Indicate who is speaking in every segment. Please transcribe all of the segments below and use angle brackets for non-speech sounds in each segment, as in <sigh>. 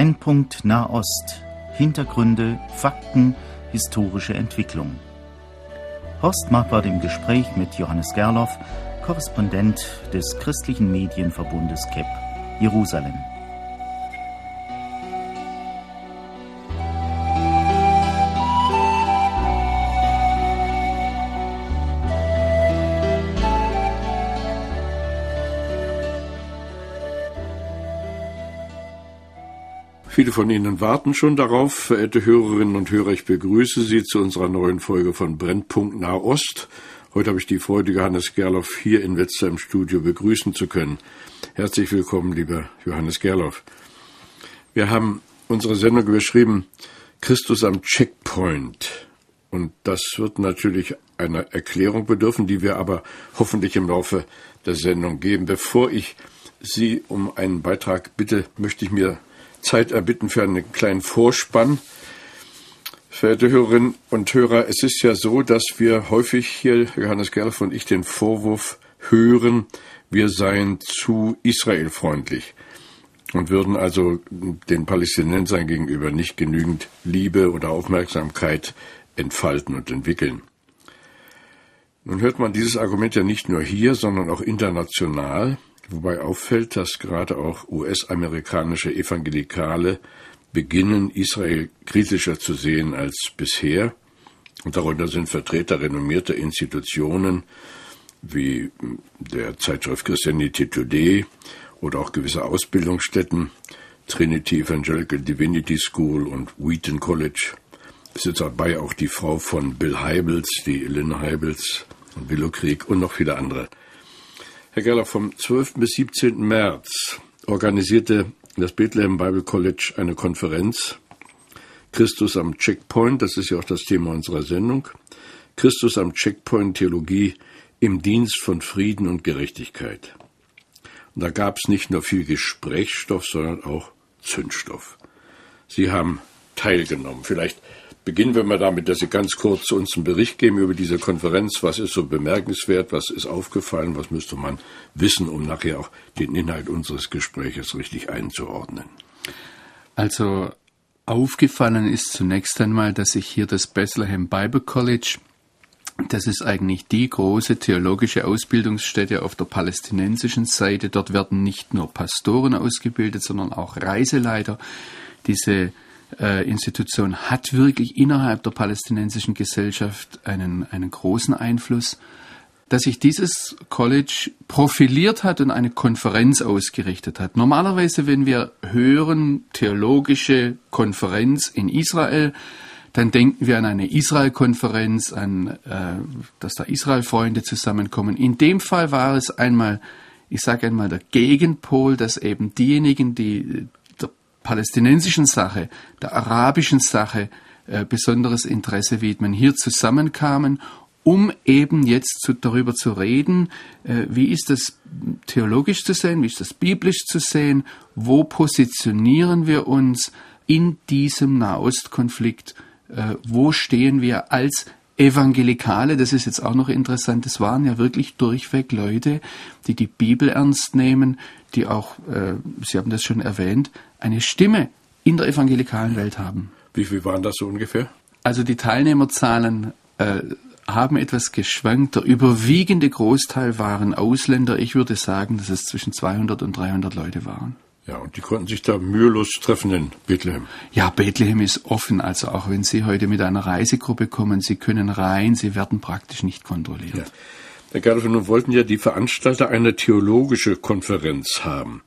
Speaker 1: Brennpunkt Nahost. Hintergründe, Fakten, historische Entwicklung. Horst Marquardt im Gespräch mit Johannes Gerloff, Korrespondent des christlichen Medienverbundes KEP, Jerusalem.
Speaker 2: Viele von Ihnen warten schon darauf. Verehrte Hörerinnen und Hörer, ich begrüße Sie zu unserer neuen Folge von Brennpunkt Nahost. Heute habe ich die Freude, Johannes Gerloff hier in Wetzlar im Studio begrüßen zu können. Herzlich willkommen, lieber Johannes Gerloff. Wir haben unsere Sendung überschrieben Christus am Checkpoint. Und das wird natürlich einer Erklärung bedürfen, die wir aber hoffentlich im Laufe der Sendung geben. Bevor ich Sie um einen Beitrag bitte, möchte ich mir Zeit erbitten für einen kleinen Vorspann. Verehrte Hörerinnen und Hörer, es ist ja so, dass wir häufig hier, Johannes Gerloff und ich, den Vorwurf hören, wir seien zu israelfreundlich und würden also den Palästinensern gegenüber nicht genügend Liebe oder Aufmerksamkeit entfalten und entwickeln. Nun hört man dieses Argument ja nicht nur hier, sondern auch international wobei auffällt, dass gerade auch US-amerikanische Evangelikale beginnen, Israel kritischer zu sehen als bisher. Und darunter sind Vertreter renommierter Institutionen wie der Zeitschrift Christianity Today oder auch gewisse Ausbildungsstätten, Trinity Evangelical Divinity School und Wheaton College. Es ist dabei auch die Frau von Bill Heibels, die Lynn Heibels und Willow Krieg und noch viele andere. Herr Geller, vom 12. bis 17. März organisierte das Bethlehem Bible College eine Konferenz. Christus am Checkpoint, das ist ja auch das Thema unserer Sendung. Christus am Checkpoint Theologie im Dienst von Frieden und Gerechtigkeit. Und da gab es nicht nur viel Gesprächsstoff, sondern auch Zündstoff. Sie haben teilgenommen. Vielleicht Beginnen wir mal damit, dass Sie ganz kurz uns einen Bericht geben über diese Konferenz. Was ist so bemerkenswert? Was ist aufgefallen? Was müsste man wissen, um nachher auch den Inhalt unseres Gespräches richtig einzuordnen?
Speaker 3: Also aufgefallen ist zunächst einmal, dass sich hier das Bethlehem Bible College das ist eigentlich die große theologische Ausbildungsstätte auf der palästinensischen Seite. Dort werden nicht nur Pastoren ausgebildet, sondern auch Reiseleiter. Diese äh, Institution hat wirklich innerhalb der palästinensischen Gesellschaft einen, einen großen Einfluss, dass sich dieses College profiliert hat und eine Konferenz ausgerichtet hat. Normalerweise, wenn wir hören theologische Konferenz in Israel, dann denken wir an eine Israel-Konferenz, an, äh, dass da Israel-Freunde zusammenkommen. In dem Fall war es einmal, ich sage einmal, der Gegenpol, dass eben diejenigen, die palästinensischen Sache, der arabischen Sache äh, besonderes Interesse widmen, hier zusammenkamen, um eben jetzt zu, darüber zu reden, äh, wie ist das theologisch zu sehen, wie ist das biblisch zu sehen, wo positionieren wir uns in diesem Nahostkonflikt, äh, wo stehen wir als Evangelikale, das ist jetzt auch noch interessant, es waren ja wirklich durchweg Leute, die die Bibel ernst nehmen, die auch, äh, Sie haben das schon erwähnt, eine Stimme in der evangelikalen Welt haben.
Speaker 2: Wie viel waren das so ungefähr?
Speaker 3: Also die Teilnehmerzahlen äh, haben etwas geschwankt. Der überwiegende Großteil waren Ausländer. Ich würde sagen, dass es zwischen 200 und 300 Leute waren.
Speaker 2: Ja, und die konnten sich da mühelos treffen in Bethlehem.
Speaker 3: Ja, Bethlehem ist offen. Also auch wenn Sie heute mit einer Reisegruppe kommen, Sie können rein, Sie werden praktisch nicht kontrolliert. Ja.
Speaker 2: Herr Gerloff, nun wollten ja die Veranstalter eine theologische Konferenz haben.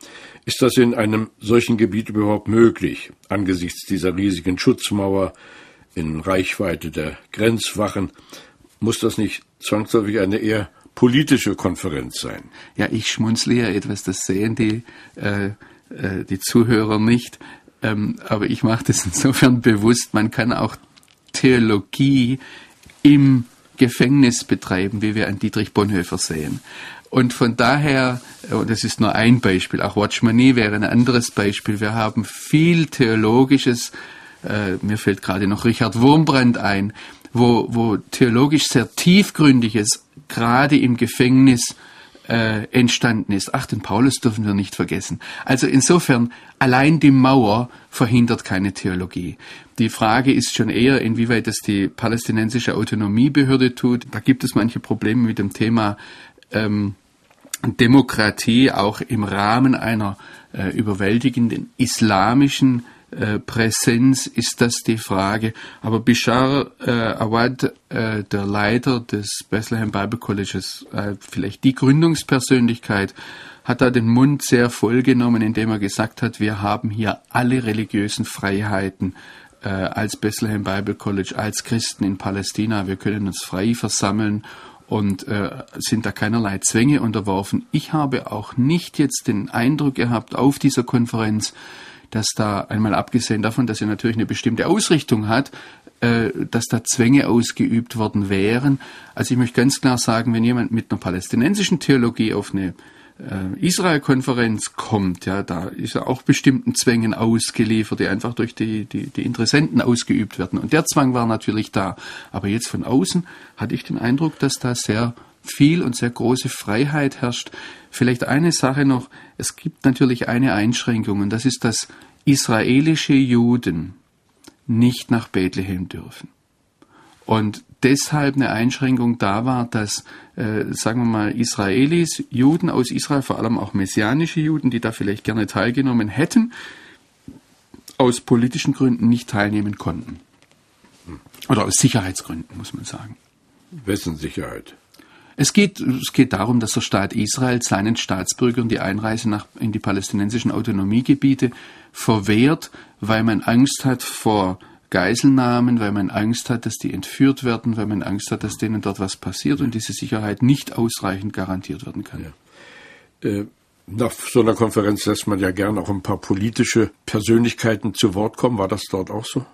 Speaker 2: Ist das in einem solchen Gebiet überhaupt möglich, angesichts dieser riesigen Schutzmauer in Reichweite der Grenzwachen? Muss das nicht zwangsläufig eine eher politische Konferenz sein?
Speaker 3: Ja, ich schmunzle ja etwas, das sehen die, äh, äh, die Zuhörer nicht. Ähm, aber ich mache das insofern bewusst, man kann auch Theologie im Gefängnis betreiben, wie wir an Dietrich Bonhoeffer sehen. Und von daher, und das ist nur ein Beispiel, auch Watchmanie wäre ein anderes Beispiel. Wir haben viel Theologisches, äh, mir fällt gerade noch Richard Wurmbrand ein, wo, wo theologisch sehr tiefgründiges gerade im Gefängnis äh, entstanden ist. Ach, den Paulus dürfen wir nicht vergessen. Also insofern, allein die Mauer verhindert keine Theologie. Die Frage ist schon eher, inwieweit das die palästinensische Autonomiebehörde tut. Da gibt es manche Probleme mit dem Thema ähm, Demokratie, auch im Rahmen einer äh, überwältigenden islamischen äh, Präsenz ist das die Frage. Aber Bishar äh, Awad, äh, der Leiter des Bethlehem Bible Colleges, äh, vielleicht die Gründungspersönlichkeit, hat da den Mund sehr voll genommen, indem er gesagt hat, wir haben hier alle religiösen Freiheiten äh, als Bethlehem Bible College, als Christen in Palästina. Wir können uns frei versammeln und äh, sind da keinerlei Zwänge unterworfen. Ich habe auch nicht jetzt den Eindruck gehabt auf dieser Konferenz, dass da einmal abgesehen davon, dass sie natürlich eine bestimmte Ausrichtung hat, äh, dass da Zwänge ausgeübt worden wären. Also ich möchte ganz klar sagen, wenn jemand mit einer palästinensischen Theologie auf eine Israel-Konferenz kommt, ja, da ist er auch bestimmten Zwängen ausgeliefert, die einfach durch die, die, die Interessenten ausgeübt werden. Und der Zwang war natürlich da. Aber jetzt von außen hatte ich den Eindruck, dass da sehr viel und sehr große Freiheit herrscht. Vielleicht eine Sache noch. Es gibt natürlich eine Einschränkung und das ist, dass israelische Juden nicht nach Bethlehem dürfen. Und deshalb eine Einschränkung da war, dass, äh, sagen wir mal, Israelis, Juden aus Israel, vor allem auch messianische Juden, die da vielleicht gerne teilgenommen hätten, aus politischen Gründen nicht teilnehmen konnten. Oder aus Sicherheitsgründen, muss man sagen.
Speaker 2: Wessen Sicherheit?
Speaker 3: Es geht, es geht darum, dass der Staat Israel seinen Staatsbürgern die Einreise nach, in die palästinensischen Autonomiegebiete verwehrt, weil man Angst hat vor Geiselnahmen, weil man Angst hat, dass die entführt werden, weil man Angst hat, dass denen dort was passiert und diese Sicherheit nicht ausreichend garantiert werden kann.
Speaker 2: Ja. Äh, nach so einer Konferenz lässt man ja gern auch ein paar politische Persönlichkeiten zu Wort kommen. War das dort auch so?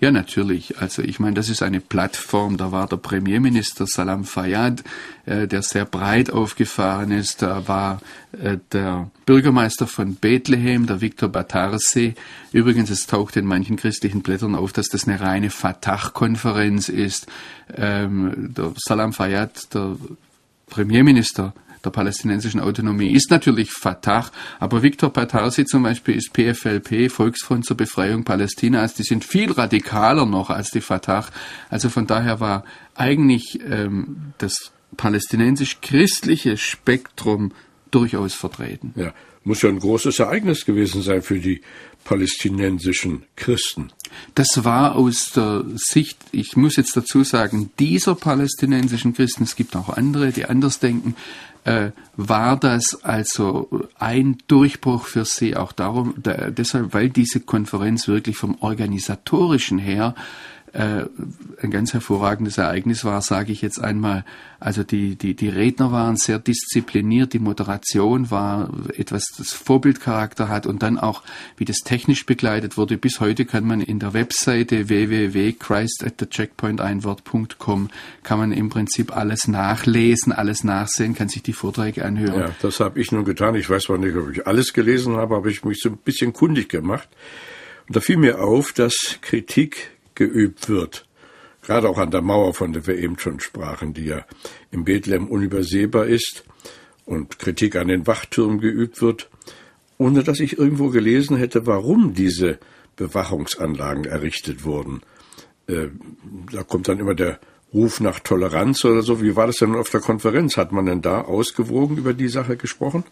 Speaker 3: Ja, natürlich. Also ich meine, das ist eine Plattform. Da war der Premierminister Salam Fayyad, äh, der sehr breit aufgefahren ist. Da war äh, der Bürgermeister von Bethlehem, der Viktor Batarse. Übrigens, es taucht in manchen christlichen Blättern auf, dass das eine reine Fatah-Konferenz ist. Ähm, der Salam Fayyad, der Premierminister, der palästinensischen Autonomie ist natürlich Fatah, aber Viktor Patarsi zum Beispiel ist PFLP, Volksfront zur Befreiung Palästinas. Die sind viel radikaler noch als die Fatah. Also von daher war eigentlich ähm, das palästinensisch-christliche Spektrum durchaus vertreten.
Speaker 2: Ja, muss ja ein großes Ereignis gewesen sein für die palästinensischen Christen.
Speaker 3: Das war aus der Sicht, ich muss jetzt dazu sagen, dieser palästinensischen Christen, es gibt auch andere, die anders denken, äh, war das also ein Durchbruch für Sie, auch darum, da, deshalb, weil diese Konferenz wirklich vom organisatorischen her ein ganz hervorragendes Ereignis war, sage ich jetzt einmal. Also die, die, die Redner waren sehr diszipliniert, die Moderation war etwas, das Vorbildcharakter hat und dann auch, wie das technisch begleitet wurde. Bis heute kann man in der Webseite www.christatthecheckpointeinwort.com kann man im Prinzip alles nachlesen, alles nachsehen, kann sich die Vorträge anhören.
Speaker 2: Ja, das habe ich nun getan. Ich weiß zwar nicht, ob ich alles gelesen habe, aber ich mich so ein bisschen kundig gemacht. Und da fiel mir auf, dass Kritik geübt wird. Gerade auch an der Mauer, von der wir eben schon sprachen, die ja in Bethlehem unübersehbar ist und Kritik an den Wachtürmen geübt wird, ohne dass ich irgendwo gelesen hätte, warum diese Bewachungsanlagen errichtet wurden. Äh, da kommt dann immer der Ruf nach Toleranz oder so. Wie war das denn auf der Konferenz? Hat man denn da ausgewogen über die Sache gesprochen?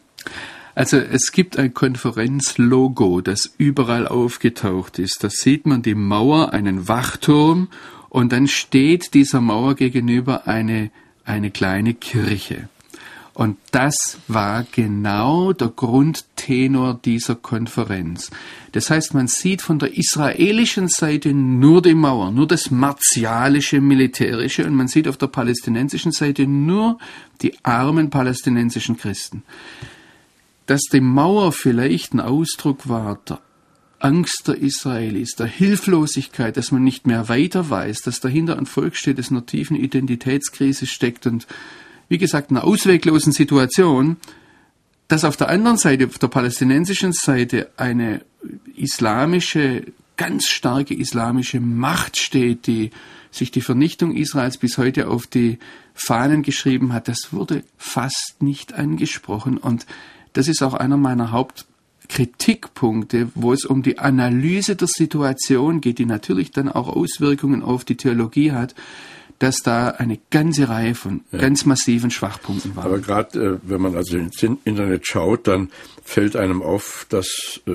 Speaker 3: Also es gibt ein Konferenzlogo, das überall aufgetaucht ist. Da sieht man die Mauer, einen Wachturm und dann steht dieser Mauer gegenüber eine, eine kleine Kirche. Und das war genau der Grundtenor dieser Konferenz. Das heißt, man sieht von der israelischen Seite nur die Mauer, nur das martialische, militärische und man sieht auf der palästinensischen Seite nur die armen palästinensischen Christen dass die Mauer vielleicht ein Ausdruck war der Angst der Israelis, der Hilflosigkeit, dass man nicht mehr weiter weiß, dass dahinter ein Volk steht, das in einer tiefen Identitätskrise steckt und wie gesagt, in einer ausweglosen Situation, dass auf der anderen Seite, auf der palästinensischen Seite, eine islamische, ganz starke islamische Macht steht, die sich die Vernichtung Israels bis heute auf die Fahnen geschrieben hat, das wurde fast nicht angesprochen. Und das ist auch einer meiner Hauptkritikpunkte, wo es um die Analyse der Situation geht, die natürlich dann auch Auswirkungen auf die Theologie hat dass da eine ganze Reihe von ja. ganz massiven Schwachpunkten war.
Speaker 2: Aber gerade äh, wenn man also ins Internet schaut, dann fällt einem auf, dass äh,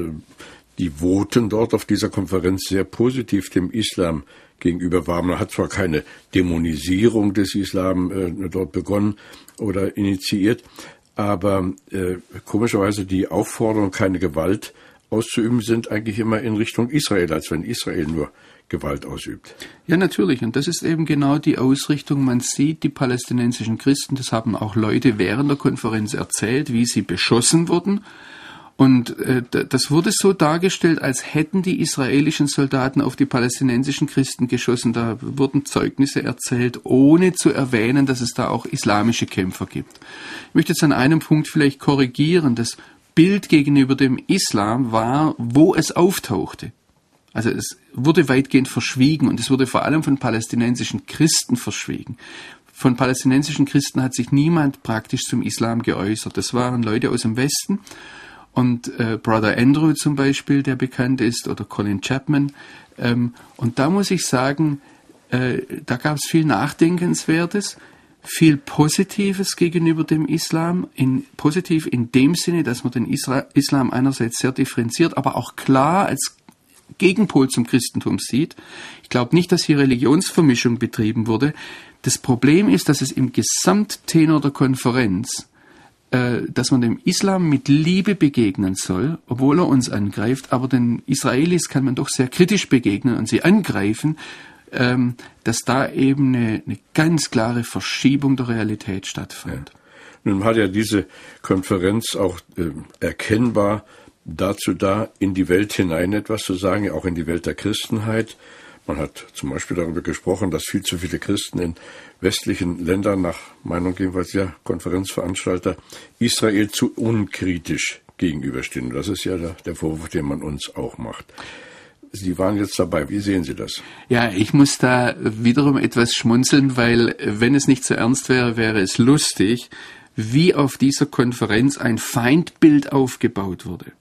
Speaker 2: die Voten dort auf dieser Konferenz sehr positiv dem Islam gegenüber waren. Man hat zwar keine Dämonisierung des Islam äh, dort begonnen oder initiiert, aber äh, komischerweise die Aufforderung, keine Gewalt auszuüben, sind eigentlich immer in Richtung Israel, als wenn Israel nur Gewalt ausübt.
Speaker 3: Ja, natürlich. Und das ist eben genau die Ausrichtung. Man sieht die palästinensischen Christen, das haben auch Leute während der Konferenz erzählt, wie sie beschossen wurden. Und äh, das wurde so dargestellt, als hätten die israelischen Soldaten auf die palästinensischen Christen geschossen. Da wurden Zeugnisse erzählt, ohne zu erwähnen, dass es da auch islamische Kämpfer gibt. Ich möchte jetzt an einem Punkt vielleicht korrigieren. Das Bild gegenüber dem Islam war, wo es auftauchte. Also es wurde weitgehend verschwiegen und es wurde vor allem von palästinensischen Christen verschwiegen. Von palästinensischen Christen hat sich niemand praktisch zum Islam geäußert. Das waren Leute aus dem Westen und äh, Brother Andrew zum Beispiel, der bekannt ist, oder Colin Chapman. Ähm, und da muss ich sagen, äh, da gab es viel Nachdenkenswertes, viel Positives gegenüber dem Islam, in, positiv in dem Sinne, dass man den Isra Islam einerseits sehr differenziert, aber auch klar als Gegenpol zum Christentum sieht. Ich glaube nicht, dass hier Religionsvermischung betrieben wurde. Das Problem ist, dass es im Gesamttenor der Konferenz dass man dem Islam mit Liebe begegnen soll, obwohl er uns angreift, aber den Israelis kann man doch sehr kritisch begegnen und sie angreifen, ähm, dass da eben eine, eine, ganz klare Verschiebung der Realität stattfand. Ja.
Speaker 2: Nun hat ja diese Konferenz auch äh, erkennbar dazu da, in die Welt hinein etwas zu sagen, auch in die Welt der Christenheit. Man hat zum Beispiel darüber gesprochen, dass viel zu viele Christen in westlichen Ländern, nach Meinung jedenfalls der Konferenzveranstalter, Israel zu unkritisch gegenüberstehen. Das ist ja der, Vorwurf, den man uns auch macht. Sie waren jetzt dabei. Wie sehen Sie das?
Speaker 3: Ja, ich muss da wiederum etwas schmunzeln, weil wenn es nicht so ernst wäre, wäre es lustig, wie auf dieser Konferenz ein Feindbild aufgebaut wurde.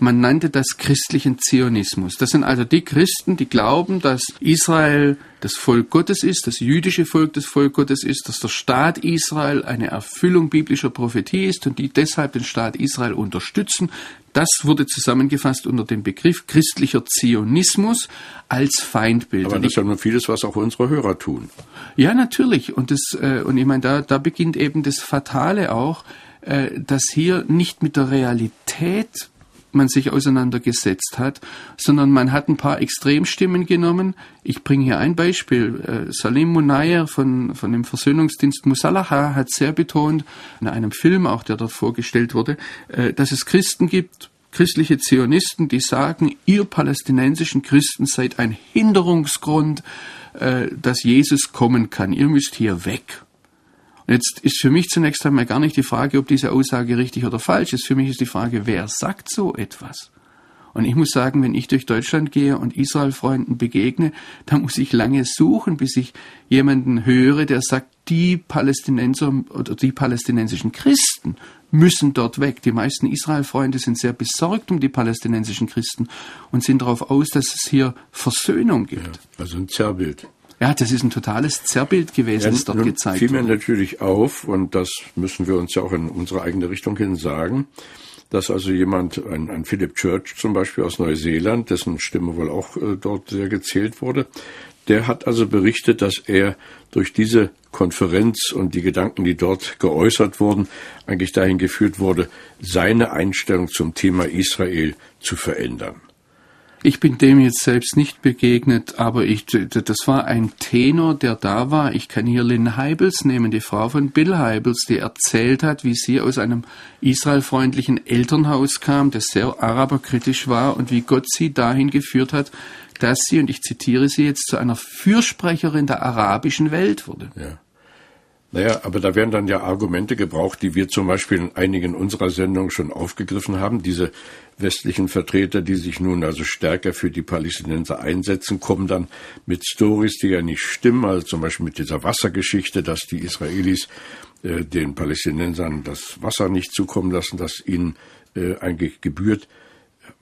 Speaker 3: Man nannte das christlichen Zionismus. Das sind also die Christen, die glauben, dass Israel das Volk Gottes ist, das jüdische Volk das Volk Gottes ist, dass der Staat Israel eine Erfüllung biblischer Prophetie ist und die deshalb den Staat Israel unterstützen. Das wurde zusammengefasst unter dem Begriff christlicher Zionismus als Feindbild.
Speaker 2: Aber das ist ja nur vieles, was auch unsere Hörer tun.
Speaker 3: Ja, natürlich. Und das, äh, und ich meine, da, da beginnt eben das Fatale auch, äh, dass hier nicht mit der Realität man sich auseinandergesetzt hat, sondern man hat ein paar Extremstimmen genommen. Ich bringe hier ein Beispiel. Äh, Salim Munayer von, von dem Versöhnungsdienst Musalaha hat sehr betont, in einem Film auch, der dort vorgestellt wurde, äh, dass es Christen gibt, christliche Zionisten, die sagen, ihr palästinensischen Christen seid ein Hinderungsgrund, äh, dass Jesus kommen kann. Ihr müsst hier weg. Jetzt ist für mich zunächst einmal gar nicht die Frage, ob diese Aussage richtig oder falsch ist. Für mich ist die Frage, wer sagt so etwas? Und ich muss sagen, wenn ich durch Deutschland gehe und Israel-Freunden begegne, dann muss ich lange suchen, bis ich jemanden höre, der sagt, die Palästinenser oder die palästinensischen Christen müssen dort weg. Die meisten Israel-Freunde sind sehr besorgt um die palästinensischen Christen und sind darauf aus, dass es hier Versöhnung gibt. Ja,
Speaker 2: also ein Zerrbild.
Speaker 3: Ja, das ist ein totales Zerrbild gewesen, ja, das dort gezeigt
Speaker 2: fiel mir natürlich auf, und das müssen wir uns ja auch in unsere eigene Richtung hin sagen, dass also jemand, ein, ein Philip Church zum Beispiel aus Neuseeland, dessen Stimme wohl auch äh, dort sehr gezählt wurde, der hat also berichtet, dass er durch diese Konferenz und die Gedanken, die dort geäußert wurden, eigentlich dahin geführt wurde, seine Einstellung zum Thema Israel zu verändern.
Speaker 3: Ich bin dem jetzt selbst nicht begegnet, aber ich, das war ein Tenor, der da war. Ich kann hier Lynn Heibels nehmen, die Frau von Bill Heibels, die erzählt hat, wie sie aus einem israelfreundlichen Elternhaus kam, das sehr araberkritisch war und wie Gott sie dahin geführt hat, dass sie, und ich zitiere sie jetzt, zu einer Fürsprecherin der arabischen Welt wurde.
Speaker 2: Ja. Naja, aber da werden dann ja Argumente gebraucht, die wir zum Beispiel in einigen unserer Sendungen schon aufgegriffen haben. Diese westlichen Vertreter, die sich nun also stärker für die Palästinenser einsetzen, kommen dann mit Stories, die ja nicht stimmen, also zum Beispiel mit dieser Wassergeschichte, dass die Israelis äh, den Palästinensern das Wasser nicht zukommen lassen, das ihnen äh, eigentlich gebührt.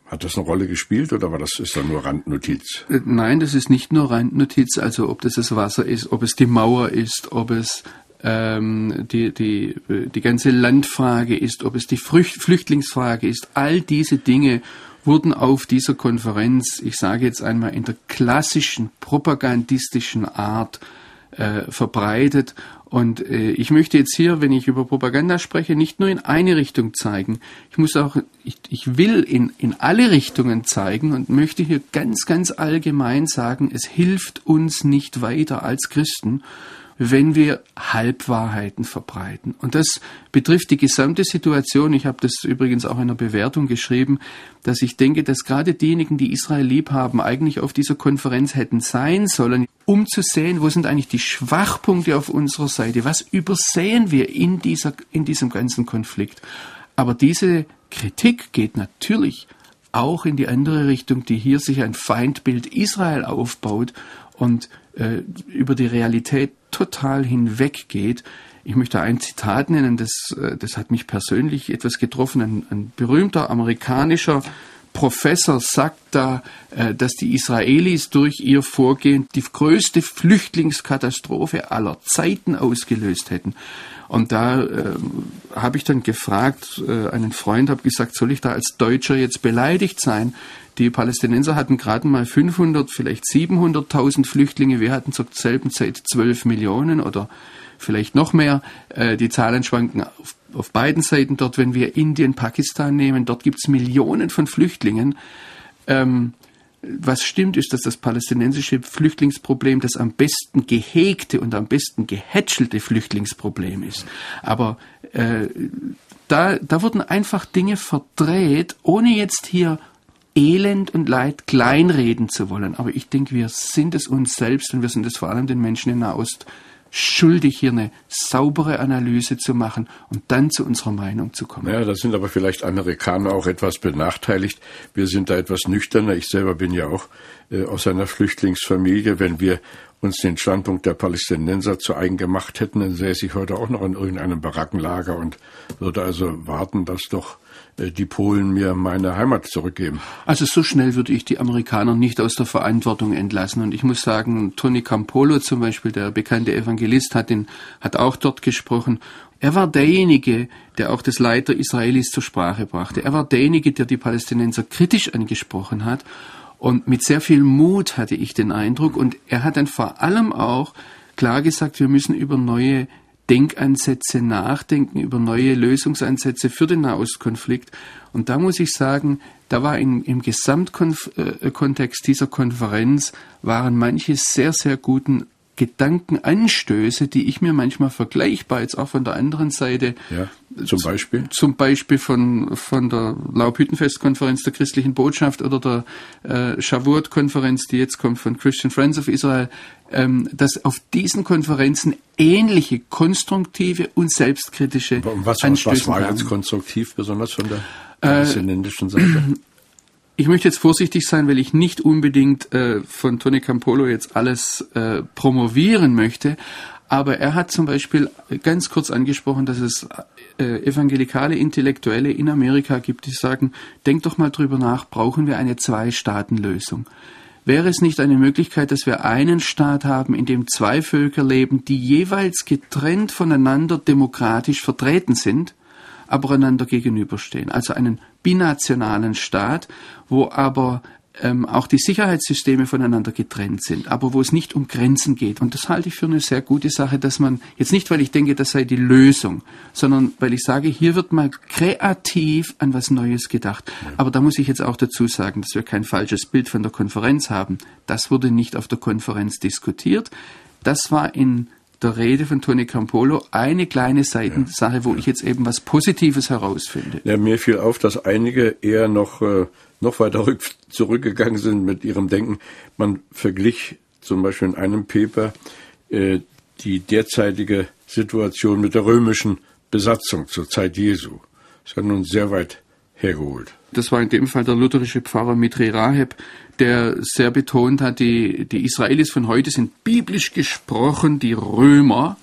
Speaker 2: Hat das eine Rolle gespielt oder war das ist dann nur Randnotiz?
Speaker 3: Äh, nein, das ist nicht nur Randnotiz. Also ob das das Wasser ist, ob es die Mauer ist, ob es ähm, die, die, die ganze Landfrage ist, ob es die Flüchtlingsfrage ist, all diese Dinge wurden auf dieser Konferenz, ich sage jetzt einmal in der klassischen propagandistischen Art äh, verbreitet. Und äh, ich möchte jetzt hier, wenn ich über Propaganda spreche, nicht nur in eine Richtung zeigen. Ich muss auch, ich, ich will in, in alle Richtungen zeigen und möchte hier ganz, ganz allgemein sagen, es hilft uns nicht weiter als Christen, wenn wir Halbwahrheiten verbreiten. Und das betrifft die gesamte Situation. Ich habe das übrigens auch in einer Bewertung geschrieben, dass ich denke, dass gerade diejenigen, die Israel lieb haben, eigentlich auf dieser Konferenz hätten sein sollen, um zu sehen, wo sind eigentlich die Schwachpunkte auf unserer Seite, was übersehen wir in, dieser, in diesem ganzen Konflikt. Aber diese Kritik geht natürlich auch in die andere Richtung, die hier sich ein Feindbild Israel aufbaut und äh, über die Realität total hinweggeht. Ich möchte ein Zitat nennen, das, äh, das hat mich persönlich etwas getroffen. Ein, ein berühmter amerikanischer Professor sagt da, äh, dass die Israelis durch ihr Vorgehen die größte Flüchtlingskatastrophe aller Zeiten ausgelöst hätten. Und da äh, habe ich dann gefragt, äh, einen Freund habe gesagt, soll ich da als Deutscher jetzt beleidigt sein? Die Palästinenser hatten gerade mal 500, vielleicht 700.000 Flüchtlinge. Wir hatten zur selben Zeit 12 Millionen oder vielleicht noch mehr. Äh, die Zahlen schwanken auf, auf beiden Seiten dort. Wenn wir Indien, Pakistan nehmen, dort gibt es Millionen von Flüchtlingen. Ähm, was stimmt, ist, dass das palästinensische Flüchtlingsproblem das am besten gehegte und am besten gehätschelte Flüchtlingsproblem ist. Aber äh, da, da wurden einfach Dinge verdreht, ohne jetzt hier Elend und Leid kleinreden zu wollen. Aber ich denke, wir sind es uns selbst und wir sind es vor allem den Menschen in Nahost schuldig, hier eine saubere Analyse zu machen und dann zu unserer Meinung zu kommen.
Speaker 2: Ja, da sind aber vielleicht Amerikaner auch etwas benachteiligt. Wir sind da etwas nüchterner. Ich selber bin ja auch äh, aus einer Flüchtlingsfamilie. Wenn wir uns den Standpunkt der Palästinenser zu eigen gemacht hätten, dann säße ich heute auch noch in irgendeinem Barackenlager und würde also warten, dass doch die Polen mir meine Heimat zurückgeben.
Speaker 3: Also so schnell würde ich die Amerikaner nicht aus der Verantwortung entlassen. Und ich muss sagen, Tony Campolo zum Beispiel, der bekannte Evangelist, hat, den, hat auch dort gesprochen. Er war derjenige, der auch das Leid der Israelis zur Sprache brachte. Er war derjenige, der die Palästinenser kritisch angesprochen hat. Und mit sehr viel Mut hatte ich den Eindruck. Und er hat dann vor allem auch klar gesagt, wir müssen über neue Denkansätze nachdenken, über neue Lösungsansätze für den Nahostkonflikt. Und da muss ich sagen, da war in, im Gesamtkontext äh, dieser Konferenz waren manche sehr, sehr guten Gedankenanstöße, die ich mir manchmal vergleichbar jetzt auch von der anderen Seite.
Speaker 2: Ja, zum Beispiel?
Speaker 3: Zum Beispiel von, von der Laubhüttenfest-Konferenz der christlichen Botschaft oder der äh, Shavuot-Konferenz, die jetzt kommt von Christian Friends of Israel, ähm, dass auf diesen Konferenzen ähnliche konstruktive und selbstkritische
Speaker 2: was, Anstöße Was war jetzt konstruktiv, besonders von der äh, palästinensischen Seite? <clears throat>
Speaker 3: Ich möchte jetzt vorsichtig sein, weil ich nicht unbedingt äh, von Tony Campolo jetzt alles äh, promovieren möchte. Aber er hat zum Beispiel ganz kurz angesprochen, dass es äh, evangelikale Intellektuelle in Amerika gibt, die sagen, denkt doch mal drüber nach, brauchen wir eine Zwei-Staaten-Lösung? Wäre es nicht eine Möglichkeit, dass wir einen Staat haben, in dem zwei Völker leben, die jeweils getrennt voneinander demokratisch vertreten sind, aber einander gegenüberstehen? Also einen binationalen Staat, wo aber ähm, auch die Sicherheitssysteme voneinander getrennt sind, aber wo es nicht um Grenzen geht. Und das halte ich für eine sehr gute Sache, dass man jetzt nicht, weil ich denke, das sei die Lösung, sondern weil ich sage, hier wird mal kreativ an was Neues gedacht. Aber da muss ich jetzt auch dazu sagen, dass wir kein falsches Bild von der Konferenz haben. Das wurde nicht auf der Konferenz diskutiert. Das war in der Rede von Tony Campolo eine kleine Seitensache, wo ich jetzt eben was Positives herausfinde.
Speaker 2: Ja, mir fiel auf, dass einige eher noch äh, noch weiter rück, zurückgegangen sind mit ihrem Denken. Man verglich zum Beispiel in einem Paper äh, die derzeitige Situation mit der römischen Besatzung zur Zeit Jesu. Das ja nun sehr weit hergeholt.
Speaker 3: Das war in dem Fall der lutherische Pfarrer Mitri Raheb, der sehr betont hat, die, die Israelis von heute sind biblisch gesprochen die Römer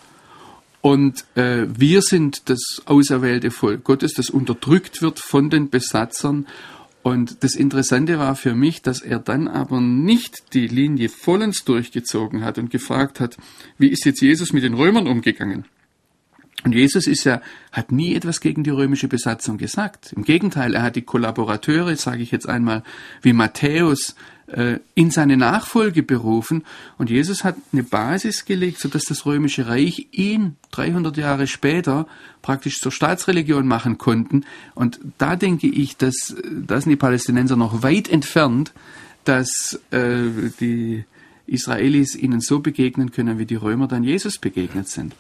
Speaker 3: und äh, wir sind das auserwählte Volk Gottes, das unterdrückt wird von den Besatzern. Und das Interessante war für mich, dass er dann aber nicht die Linie vollends durchgezogen hat und gefragt hat, wie ist jetzt Jesus mit den Römern umgegangen? Und Jesus ist ja, hat nie etwas gegen die römische Besatzung gesagt. Im Gegenteil, er hat die Kollaborateure, sage ich jetzt einmal, wie Matthäus, in seine Nachfolge berufen. Und Jesus hat eine Basis gelegt, sodass das römische Reich ihn 300 Jahre später praktisch zur Staatsreligion machen konnten. Und da denke ich, dass, da sind die Palästinenser noch weit entfernt, dass äh, die Israelis ihnen so begegnen können, wie die Römer dann Jesus begegnet sind.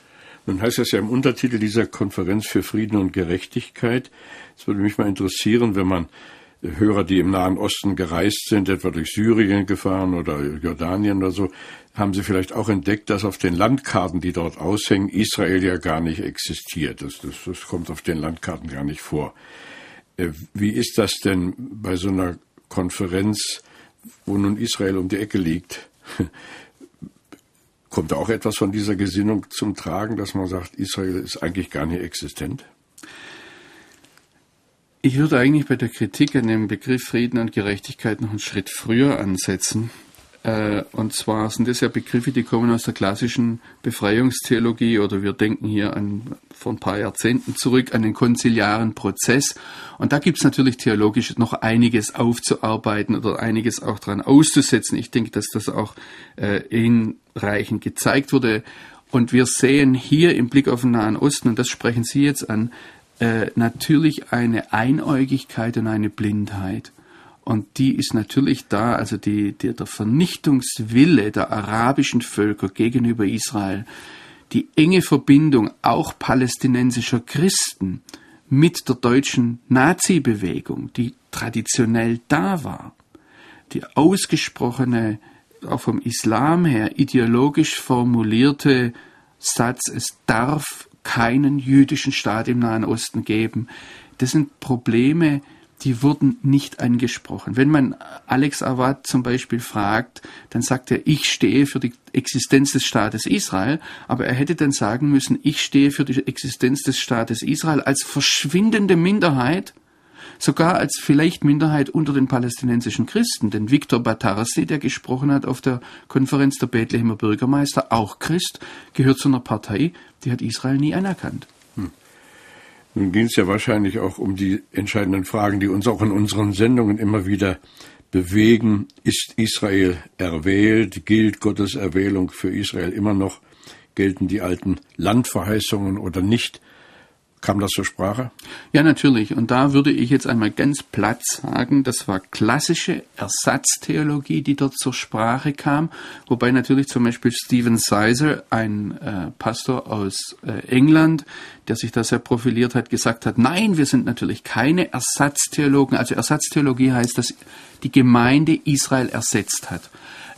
Speaker 2: Nun heißt es ja im Untertitel dieser Konferenz für Frieden und Gerechtigkeit. Es würde mich mal interessieren, wenn man Hörer, die im Nahen Osten gereist sind, etwa durch Syrien gefahren oder Jordanien oder so, haben sie vielleicht auch entdeckt, dass auf den Landkarten, die dort aushängen, Israel ja gar nicht existiert. Das, das, das kommt auf den Landkarten gar nicht vor. Äh, wie ist das denn bei so einer Konferenz, wo nun Israel um die Ecke liegt? <laughs> Kommt da auch etwas von dieser Gesinnung zum Tragen, dass man sagt, Israel ist eigentlich gar nicht existent?
Speaker 3: Ich würde eigentlich bei der Kritik an dem Begriff Frieden und Gerechtigkeit noch einen Schritt früher ansetzen. Äh, und zwar sind das ja Begriffe, die kommen aus der klassischen Befreiungstheologie oder wir denken hier an vor ein paar Jahrzehnten zurück an den konziliaren Prozess. Und da gibt es natürlich theologisch noch einiges aufzuarbeiten oder einiges auch dran auszusetzen. Ich denke, dass das auch äh, hinreichend gezeigt wurde. Und wir sehen hier im Blick auf den Nahen Osten, und das sprechen Sie jetzt an, äh, natürlich eine Einäugigkeit und eine Blindheit. Und die ist natürlich da, also die, die, der Vernichtungswille der arabischen Völker gegenüber Israel, die enge Verbindung auch palästinensischer Christen mit der deutschen Nazi-Bewegung, die traditionell da war, die ausgesprochene, auch vom Islam her ideologisch formulierte Satz, es darf keinen jüdischen Staat im Nahen Osten geben. Das sind Probleme, die wurden nicht angesprochen. Wenn man Alex Awad zum Beispiel fragt, dann sagt er, ich stehe für die Existenz des Staates Israel, aber er hätte dann sagen müssen, ich stehe für die Existenz des Staates Israel als verschwindende Minderheit, sogar als vielleicht Minderheit unter den palästinensischen Christen. Denn Viktor Batarsi, der gesprochen hat auf der Konferenz der Bethlehemer Bürgermeister, auch Christ, gehört zu einer Partei, die hat Israel nie anerkannt.
Speaker 2: Nun ging es ja wahrscheinlich auch um die entscheidenden Fragen, die uns auch in unseren Sendungen immer wieder bewegen. Ist Israel erwählt? Gilt Gottes Erwählung für Israel immer noch? Gelten die alten Landverheißungen oder nicht? Kam das zur Sprache?
Speaker 3: Ja, natürlich. Und da würde ich jetzt einmal ganz platt sagen, das war klassische Ersatztheologie, die dort zur Sprache kam. Wobei natürlich zum Beispiel Stephen Sizer, ein äh, Pastor aus äh, England, der sich da sehr profiliert hat, gesagt hat, nein, wir sind natürlich keine Ersatztheologen. Also Ersatztheologie heißt, dass die Gemeinde Israel ersetzt hat.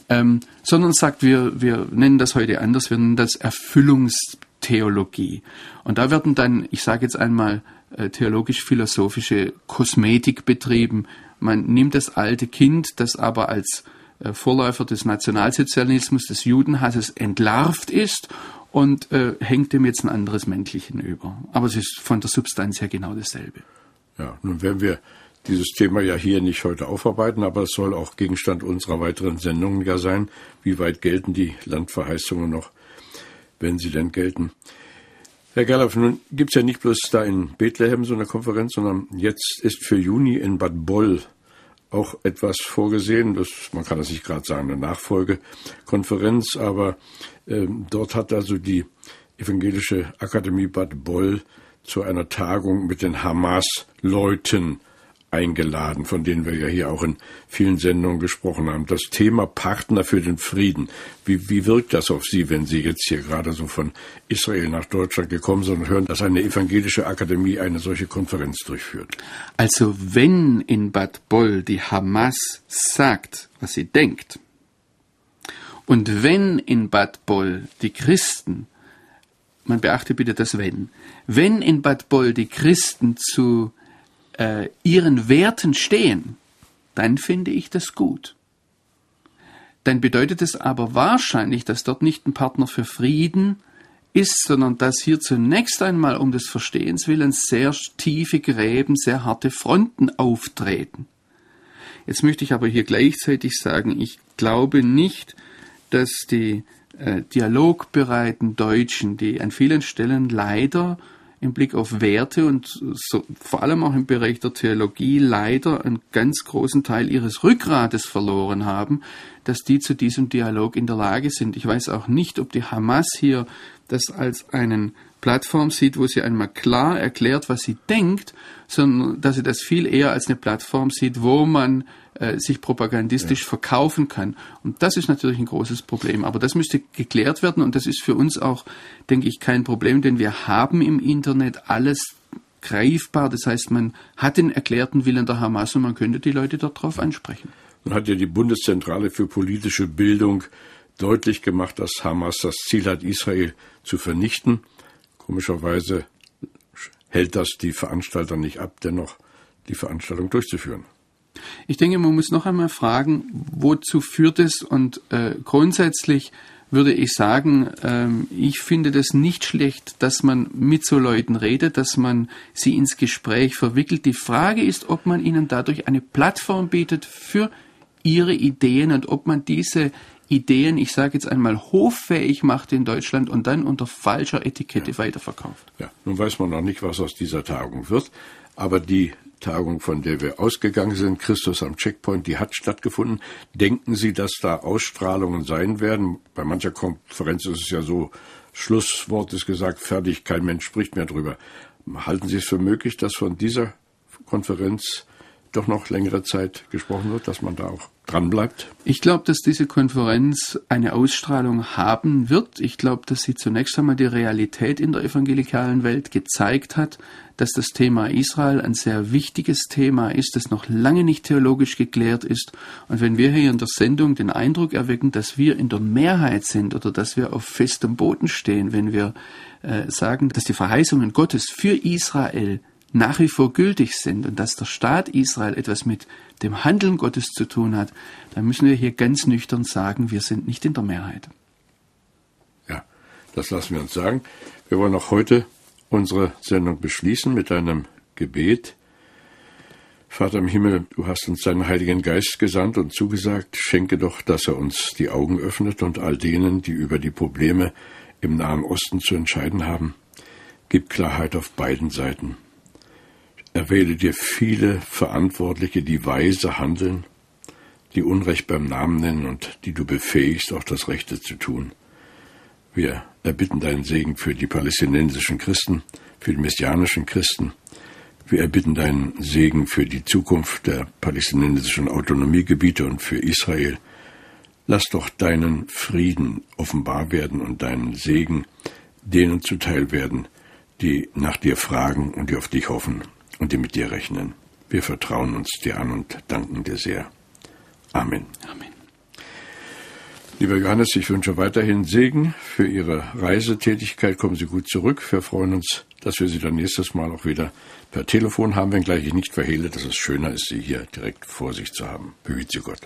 Speaker 3: Ähm, sondern sagt, wir, wir nennen das heute anders, wir nennen das Erfüllungs Theologie. Und da werden dann, ich sage jetzt einmal, äh, theologisch-philosophische Kosmetik betrieben. Man nimmt das alte Kind, das aber als äh, Vorläufer des Nationalsozialismus, des Judenhasses entlarvt ist und äh, hängt dem jetzt ein anderes Männchen über. Aber es ist von der Substanz her genau dasselbe.
Speaker 2: Ja, nun werden wir dieses Thema ja hier nicht heute aufarbeiten, aber es soll auch Gegenstand unserer weiteren Sendungen ja sein. Wie weit gelten die Landverheißungen noch wenn sie denn gelten. Herr Gerloff, nun gibt es ja nicht bloß da in Bethlehem so eine Konferenz, sondern jetzt ist für Juni in Bad Boll auch etwas vorgesehen. Das, man kann das nicht gerade sagen, eine Nachfolgekonferenz, aber ähm, dort hat also die Evangelische Akademie Bad Boll zu einer Tagung mit den Hamas-Leuten eingeladen, von denen wir ja hier auch in vielen Sendungen gesprochen haben. Das Thema Partner für den Frieden. Wie, wie wirkt das auf Sie, wenn Sie jetzt hier gerade so von Israel nach Deutschland gekommen sind und hören, dass eine evangelische Akademie eine solche Konferenz durchführt?
Speaker 3: Also wenn in Bad Boll die Hamas sagt, was sie denkt, Und wenn in Bad Boll die Christen, man beachte bitte das Wenn, wenn in Bad Boll die Christen zu äh, ihren Werten stehen, dann finde ich das gut. Dann bedeutet es aber wahrscheinlich, dass dort nicht ein Partner für Frieden ist, sondern dass hier zunächst einmal um des Verstehens willen sehr tiefe Gräben, sehr harte Fronten auftreten. Jetzt möchte ich aber hier gleichzeitig sagen, ich glaube nicht, dass die äh, dialogbereiten Deutschen, die an vielen Stellen leider im Blick auf Werte und so, vor allem auch im Bereich der Theologie leider einen ganz großen Teil ihres Rückgrates verloren haben, dass die zu diesem Dialog in der Lage sind. Ich weiß auch nicht, ob die Hamas hier das als einen Plattform sieht, wo sie einmal klar erklärt, was sie denkt, sondern dass sie das viel eher als eine Plattform sieht, wo man äh, sich propagandistisch ja. verkaufen kann. Und das ist natürlich ein großes Problem. Aber das müsste geklärt werden und das ist für uns auch, denke ich, kein Problem, denn wir haben im Internet alles greifbar. Das heißt, man hat den erklärten Willen der Hamas und man könnte die Leute darauf ansprechen.
Speaker 2: Nun hat ja die Bundeszentrale für politische Bildung deutlich gemacht, dass Hamas das Ziel hat, Israel zu vernichten. Komischerweise hält das die Veranstalter nicht ab, dennoch die Veranstaltung durchzuführen.
Speaker 3: Ich denke, man muss noch einmal fragen, wozu führt es? Und äh, grundsätzlich würde ich sagen, ähm, ich finde das nicht schlecht, dass man mit so Leuten redet, dass man sie ins Gespräch verwickelt. Die Frage ist, ob man ihnen dadurch eine Plattform bietet für ihre Ideen und ob man diese Ideen, ich sage jetzt einmal, hoffähig macht in Deutschland und dann unter falscher Etikette ja. weiterverkauft.
Speaker 2: Ja, nun weiß man noch nicht, was aus dieser Tagung wird, aber die Tagung, von der wir ausgegangen sind, Christus am Checkpoint, die hat stattgefunden. Denken Sie, dass da Ausstrahlungen sein werden? Bei mancher Konferenz ist es ja so, Schlusswort ist gesagt, fertig, kein Mensch spricht mehr drüber. Halten Sie es für möglich, dass von dieser Konferenz doch noch längere Zeit gesprochen wird, dass man da auch dran bleibt?
Speaker 3: Ich glaube, dass diese Konferenz eine Ausstrahlung haben wird. Ich glaube, dass sie zunächst einmal die Realität in der evangelikalen Welt gezeigt hat, dass das Thema Israel ein sehr wichtiges Thema ist, das noch lange nicht theologisch geklärt ist. Und wenn wir hier in der Sendung den Eindruck erwecken, dass wir in der Mehrheit sind oder dass wir auf festem Boden stehen, wenn wir äh, sagen, dass die Verheißungen Gottes für Israel nach wie vor gültig sind und dass der Staat Israel etwas mit dem Handeln Gottes zu tun hat, dann müssen wir hier ganz nüchtern sagen, wir sind nicht in der Mehrheit.
Speaker 2: Ja, das lassen wir uns sagen. Wir wollen auch heute unsere Sendung beschließen mit einem Gebet. Vater im Himmel, du hast uns deinen Heiligen Geist gesandt und zugesagt, schenke doch, dass er uns die Augen öffnet und all denen, die über die Probleme im Nahen Osten zu entscheiden haben, gib Klarheit auf beiden Seiten. Erwähle dir viele Verantwortliche, die weise handeln, die Unrecht beim Namen nennen und die du befähigst, auch das Rechte zu tun. Wir erbitten deinen Segen für die palästinensischen Christen, für die messianischen Christen. Wir erbitten deinen Segen für die Zukunft der palästinensischen Autonomiegebiete und für Israel. Lass doch deinen Frieden offenbar werden und deinen Segen denen zuteil werden, die nach dir fragen und die auf dich hoffen und die mit dir rechnen. Wir vertrauen uns dir an und danken dir sehr. Amen. Amen. Lieber Johannes, ich wünsche weiterhin Segen für Ihre Reisetätigkeit. Kommen Sie gut zurück. Wir freuen uns, dass wir Sie dann nächstes Mal auch wieder per Telefon haben, wenngleich ich nicht verhehle, dass es schöner ist, Sie hier direkt vor sich zu haben. Behüte Sie Gott.